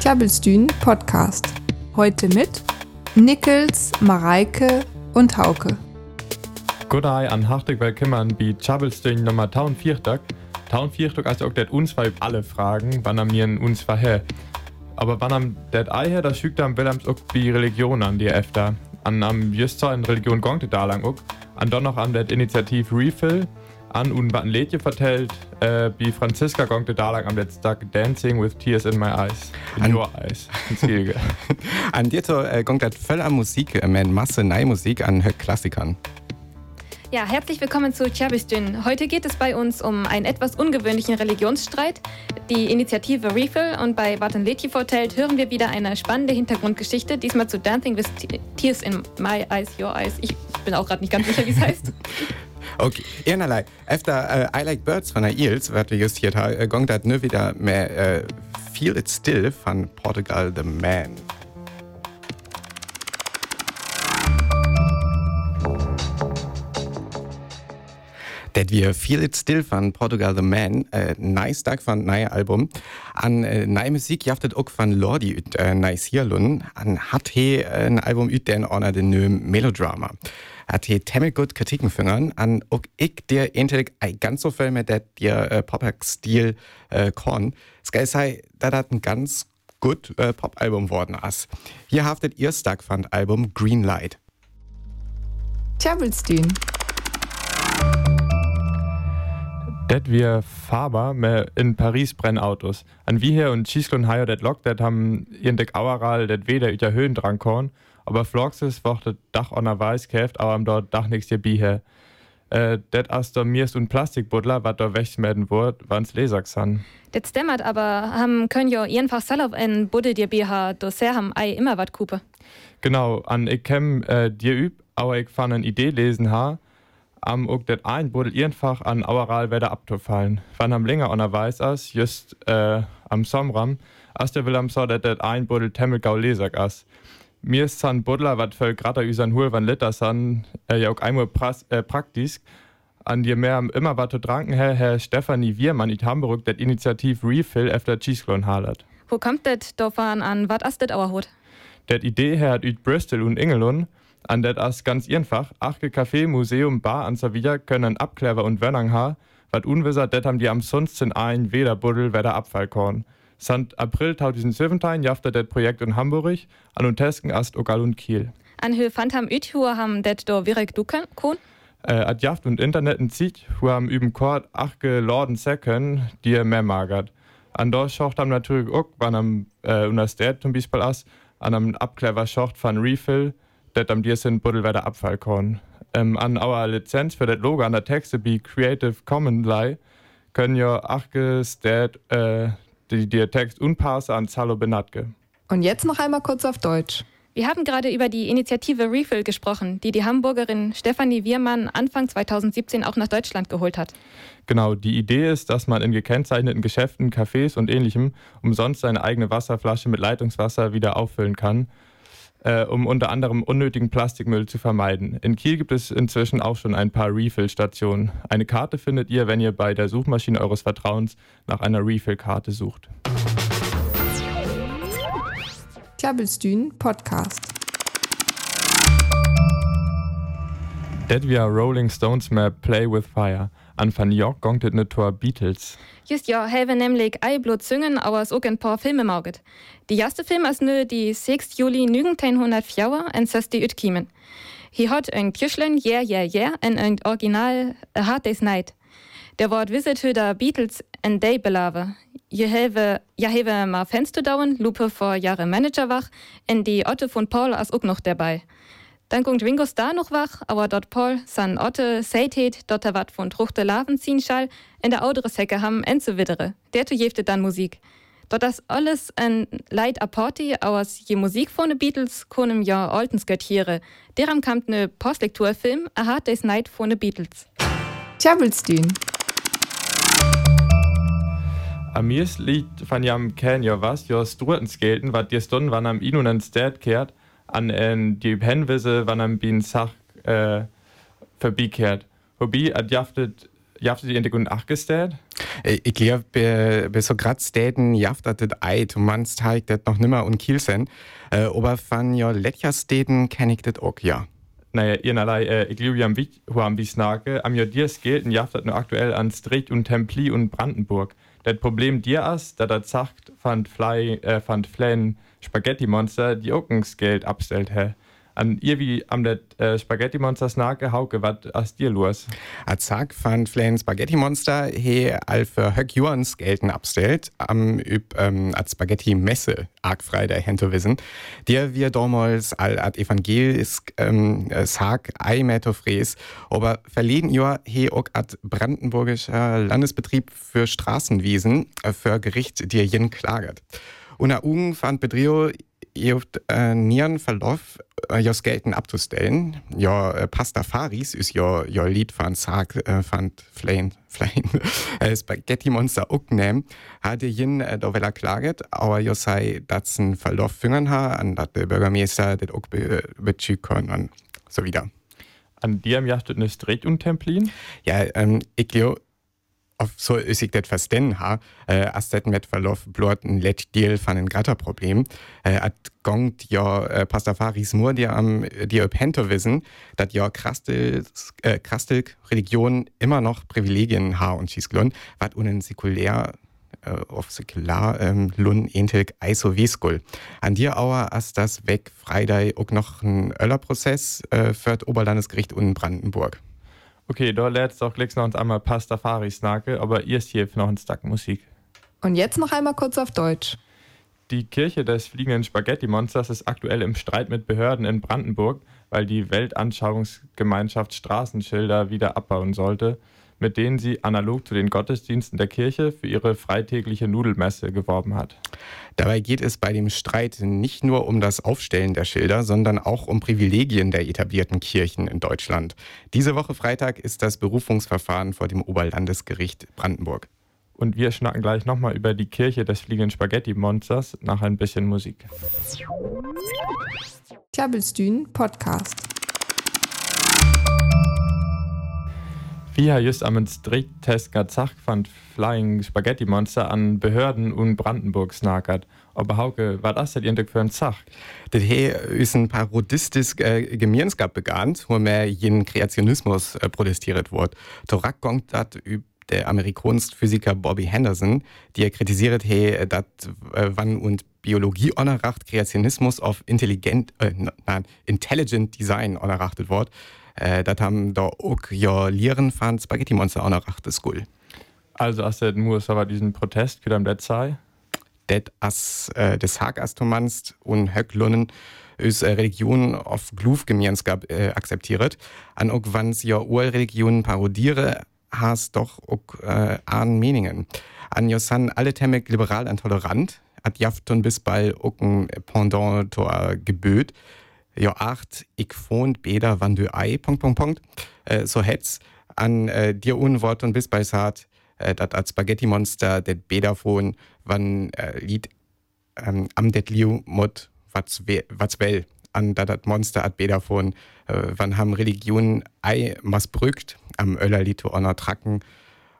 Klabbelstühn Podcast. Heute mit Nickels, Mareike und Hauke. Godai an hartelijk willkommen bei Klabbelstühn Nummer 14. 14 also auch det uns alle Fragen, wann am mir uns verhä. Aber wann am det ei her, da schickt am Willems auch die Religion an die öfter. An am Jüster in Religion gongte da lang auch. An dann noch an der Initiativ Refill, an ein Lädje vertellt, äh, wie Franziska gongte da lang am letzten Tag Dancing with Tears in My Eyes. In An- Your Eyes. An dir äh, gongt dat voll an Musik, äh, Masse nei Musik an Klassikern. Ja, herzlich willkommen zu Tjabistün. Heute geht es bei uns um einen etwas ungewöhnlichen Religionsstreit, die Initiative Refill und bei Warten Letji vertellt hören wir wieder eine spannende Hintergrundgeschichte, diesmal zu Dancing with Te- Tears in My Eyes, Your Eyes. Ich bin auch gerade nicht ganz sicher, wie es heißt. Okay, einerlei. Efter äh, I Like Birds von der Eels, wat wir just hier ha, äh, gongt dat wieder mehr äh, Feel It Still von Portugal The Man. Det wir Feel It Still von Portugal The Man, äh, nice Tag von neue Album. An äh, neue Musik jaftet auch von Lordi ut äh, nice Hierlun. An hat he äh, ein Album ut den honor den Nöm Melodrama. Hat he temmel gut Kritiken fingern an auch ich der entel ei ganz so viel mit der dir äh, Pop-Stil äh, korn. Sky sei, da dat ein ganz gut äh, Pop-Album worden ass. Hier haftet ihr Tag von Album Green Light. Klabbelstühn. Det wir Faber in Paris Brennautos. An wie hier und Schießlun Haio det Lok, det haben ihren Deck Aueral, det weder üter Höhen dran korn, aber Floxes wocht det Dach on der Weiß käft, aber am dort Dach nix hier bi her. Äh, det as der mirst und Plastikbuddler, wat da wegschmelden wurd, wann's Lesachs han. Das dämmert, aber haben können ja einfach selber in Budde dir BH, do sehr haben ei immer wat kupe. Genau, an ich kem äh, dir üb, aber ich fan eine Idee lesen ha, am ook det ein Buddel einfach an Aueral werde abzufallen. Wann am länger on Weiß as, just äh, am Somram, as der will am so dat det ein Buddel Temmelgau lesak as. Mir ist san Buddler, wat voll gratter üsan hul van Liter san, äh, ja auch einmal pras, äh, praktisch. An dir mehr am immer wat tranken, Herr, Herr Stefanie Wiermann in Hamburg, det Initiativ Refill efter Cheeseklon halert. Wo kommt das davon an, wat as das auer hut? Det Idee her hat üt Bristol und Engelun, an det as ganz einfach, achke Café, Museum, Bar an Sevilla können Abklever und Wörnang ha, wat unwisser, det haben die am sonsten ein weder Buddel, weder Abfallkorn. Sant April 2017 jafte det Projekt in Hamburg, an und Tesken ast Ogal und Kiel. An hö fand ham Üthur ham det do wirek du kon? Äh, ad Jaft und Internet in Ziet, hu haben üben Kord achke Lorden Säcken, die er mehr magert. An dort schocht am natürlich auch, wann am äh, Universität zum Beispiel as, an am Abklever schocht von Refill, det am dir sind Buddel weder Abfallkorn. Ähm, an our Lizenz für det Logo an der Texte wie Creative Commons Lei können ja achke Stat, äh, die dir Text unpasse an Zalo benatke. Und jetzt noch einmal kurz auf Deutsch. Wir haben gerade über die Initiative Refill gesprochen, die die Hamburgerin Stefanie Wiermann Anfang 2017 auch nach Deutschland geholt hat. Genau, die Idee ist, dass man in gekennzeichneten Geschäften, Cafés und ähnlichem umsonst seine eigene Wasserflasche mit Leitungswasser wieder auffüllen kann, äh, um unter anderem unnötigen Plastikmüll zu vermeiden. In Kiel gibt es inzwischen auch schon ein paar Refill-Stationen. Eine Karte findet ihr, wenn ihr bei der Suchmaschine eures Vertrauens nach einer Refill-Karte sucht. Klabbelstühn Podcast. Det wir Rolling Stones mehr Play with Fire. An Van York gongt et ne Tor Beatles. Just ja, have nämlich ei blot züngen, aber es auch ein paar Filme mauget. Die erste Film ist nur die 6. Juli 1904 en Sösti utkiemen. Hier hat ein Kirschlen Yeah Yeah Yeah en ein Original A Hard Day's Night. Der Wort Visit der Beatles en Day belave. Je have, ja have ma zu dauern, Lupe vor Jahre Manager wach, en die Otte von Paul as auch noch dabei. Dann kommt Ringo Starr noch wach, aber dort Paul san Otte seitet, dort er wat von Truchte Larven ziehen schall, in der audere Säcke ham en zu widere. Der tu jefte dann Musik. Dort das alles ein Leid a Party aus je Musik von den Beatles konem ja Altens göttiere. Deram kam ne Postlekturfilm A Hard Day's Night von den Beatles. Klabbelstühn. Am mir's liegt van jam ken jo was, jo strutens gelten, wat dir stunden, wann am inu nen Stad kehrt, an en die Henwisse, wann am bin Sach äh, verbikehrt. Hobby ad jaftet jaftet die Entdeckung ach gestät? Äh, ich glaube, bei, bei so grad Städten jaft das Ei, du meinst halt das noch nimmer und Kielsen. Äh, aber von ja letzter Städten kenne ich das auch, ja. Naja, ihrerlei, äh, ich glaube, am Wich, am Bisnake, am ja dir gelten, jaft das nur aktuell an Stricht und Templi und Brandenburg. Das Problem dir ist, da das sagt, fand Fly, äh, fand Flan Spaghetti-Monster, die auch Geld abstellt, hä an ihr wie am det äh, Spaghetti Monsters nake hauke wat as dir los? A Zack fand Flan Spaghetti Monster he all für Höck Juans gelten abstellt am üb ähm, at Spaghetti Messe arg frei der Häntowissen. Der wir damals all at evangelisk ähm, sag ei Fräs, aber verleden Jahr he auch at brandenburgischer Landesbetrieb für Straßenwiesen äh, für Gericht dir jen klagert. Und Ung fand Bedrio Joft äh, nieren Verlauf äh, jos gelten abzustellen. Jo äh, Pastafaris ist jo, jo Lied von Sarg äh, von Flain äh, Spaghetti Monster auch nehmen. Hatte jen äh, da will klaget, aber jo sei datsen Verlauf fingern ha, an dat der Bürgermeister det auch be, können und so wieder. An dir jachtet ne Streit und Templin? Ja, ähm, ich glaube, of så is ik det forstånd har, uh, as det med forlov blot en let del van en Problem, uh, at gongt jo uh, pastafaris mur die am die op hento wissen, dat jo krastel, uh, krastel Religion immer noch Privilegien ha und schießglun, wat unen säkulär äh, auf säkular ähm, lun entelk eiso wieskul. An dir auer as das weg Freidei auch noch ein Öllerprozess äh, für Oberlandesgericht in Brandenburg. Okay, da lädst auch gleich noch uns einmal Pastafari snake, aber erst hier noch ein Stack Musik. Und jetzt noch einmal kurz auf Deutsch. Die Kirche des fliegenden Spaghetti-Monsters ist aktuell im Streit mit Behörden in Brandenburg, weil die Weltanschauungsgemeinschaft Straßenschilder wieder abbauen sollte mit denen sie analog zu den Gottesdiensten der Kirche für ihre freitägliche Nudelmesse geworben hat. Dabei geht es bei dem Streit nicht nur um das Aufstellen der Schilder, sondern auch um Privilegien der etablierten Kirchen in Deutschland. Diese Woche Freitag ist das Berufungsverfahren vor dem Oberlandesgericht Brandenburg. Und wir schnacken gleich nochmal über die Kirche des fliegenden Spaghetti-Monsters nach ein bisschen Musik. Klabbelstühn Podcast. Har just am Striktest Zach von Flying Spaghetti Monster an Behörden und Brandenburg snakert. Aber Hauke, was ist das eigentlich für ein Zach? Das ist ein parodistisches äh, Gemeinskap begann, wo mehr jeden Kreationismus äh, protestiert wird. Torak gongt dat über der amerikanische Physiker Bobby Henderson, der kritisiert, hey, dass äh, wann und Biologie onerracht Kreationismus auf intelligent, äh, nein, intelligent Design onerrachtet wird. Äh, das haben da auch ja Lehren von Spaghetti Monster onerrachtet School. Also, als der muss aber diesen Protest für der Zeit? Det as äh, des Hag as du meinst und Höcklunnen is äh, Religion auf Glufgemeinschaft äh, akzeptiert. An auch wann sie ja Urreligionen parodiere, has doch auch äh, an Meningen. An Josan alle Temmek liberal und tolerant, hat Jafton bis bei auch ein Pendant to geböt. Ja, acht, ich wohnt beder wann du ei, Punkt, Punkt, Punkt. Äh, so hetz an äh, dir Unwort und bis bei Saat, äh, dat als Spaghetti-Monster, det beder von, wann äh, Lied ähm, am det Liu mot, was well, an dat dat Monster at beder von, äh, wann haben Religionen ei masbrückt, am Öllerlito honor tracken,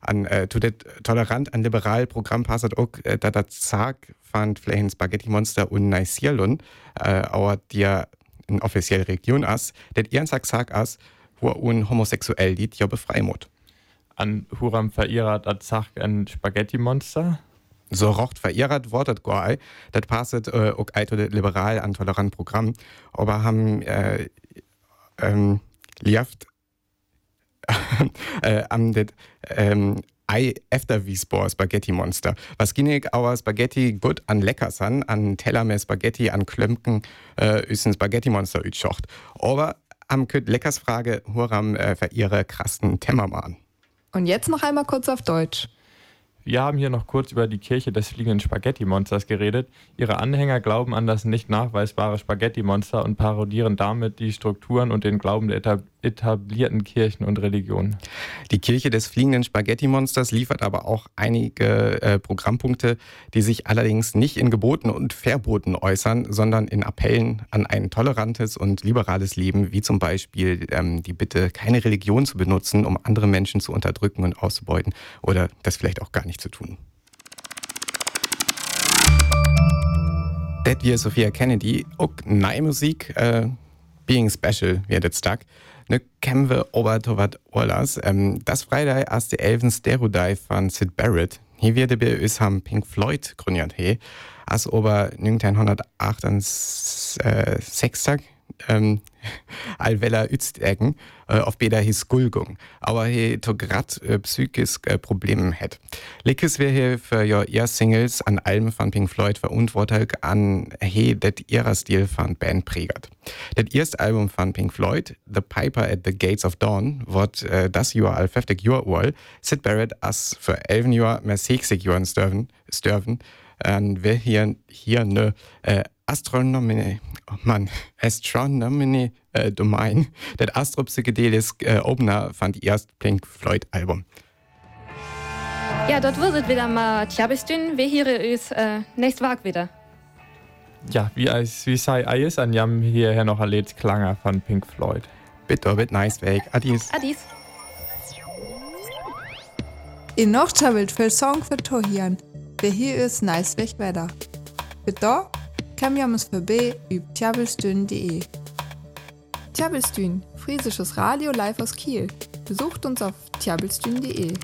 an äh, to det tolerant an liberal Programm passet auch, äh, dat dat Zag fand vielleicht Spaghetti Monster und Neisierlun, äh, dir in offiziell Region ass, det ihren Sack sag ass, wo un homosexuell lied ja befreimut. An Huram verirrat at Zach ein Spaghetti-Monster? So rocht verirrat wortet goai, dat passet äh, ook eito liberal an tolerant Programm, aber ham äh, ähm, lieft äh, am det ähm, Ei efter Wiesbor Spaghetti Monster. Was ginnig aber Spaghetti gut an Leckersan, an Teller mehr Spaghetti, an Klömken, äh, ist ein Spaghetti Monster ütschocht. Aber am Küt Leckers Frage, Huram äh, für ihre krassen Temmermann. Und jetzt noch einmal kurz auf Deutsch. Wir haben hier noch kurz über die Kirche des fliegenden Spaghetti-Monsters geredet. Ihre Anhänger glauben an das nicht nachweisbare Spaghetti-Monster und parodieren damit die Strukturen und den Glauben der etablierten Kirchen und Religionen. Die Kirche des fliegenden Spaghetti-Monsters liefert aber auch einige äh, Programmpunkte, die sich allerdings nicht in Geboten und Verboten äußern, sondern in Appellen an ein tolerantes und liberales Leben, wie zum Beispiel ähm, die Bitte, keine Religion zu benutzen, um andere Menschen zu unterdrücken und auszubeuten oder das vielleicht auch gar nicht zu tun. Det wir Sophia Kennedy auch neue Musik, äh, Being Special wird jetzt stark. Nu kennen wir Obertovat Orlas. Ähm, das Freitag als die Elfen Stereo von Sid Barrett. Hier wird bei uns haben Pink Floyd gründet. He. Als Ober 1968 ähm, allweller Ützdecken äh, auf beder his Skulgung, aber he to grad äh, psychisch äh, Probleme het. Lickes wir hier für jo ihr Singles an Alben von Pink Floyd verantwortlich an he det ihrer Stil von Band prägert. Det erste Album von Pink Floyd, The Piper at the Gates of Dawn, wird äh, das Jahr all 50 Jahr alt, Sid Barrett as für 11 Jahr mehr 60 Jahren stürven, stürven, und wir hier, hier ne äh, Astronomie, oh Mann, Astronomy äh, Domain, das Astropsychedelisk äh, Opener fand die erste Pink Floyd Album. Ja, dort wird wieder mal Tjabistün, wir hier ist äh, nächst Wag wieder. Ja, wie, als, wie sei Eis an Jam hierher noch erlebt Klanger von Pink Floyd. Bitte, bitte, nice weg. Adis. Adis. In noch wild für Song für Tohian. Wer hier ist nice weg weiter. Bitte, wir uns vorbei über tjabelstün.de. Tjabelstün, friesisches Radio live aus Kiel. Besucht uns auf tjabelstün.de.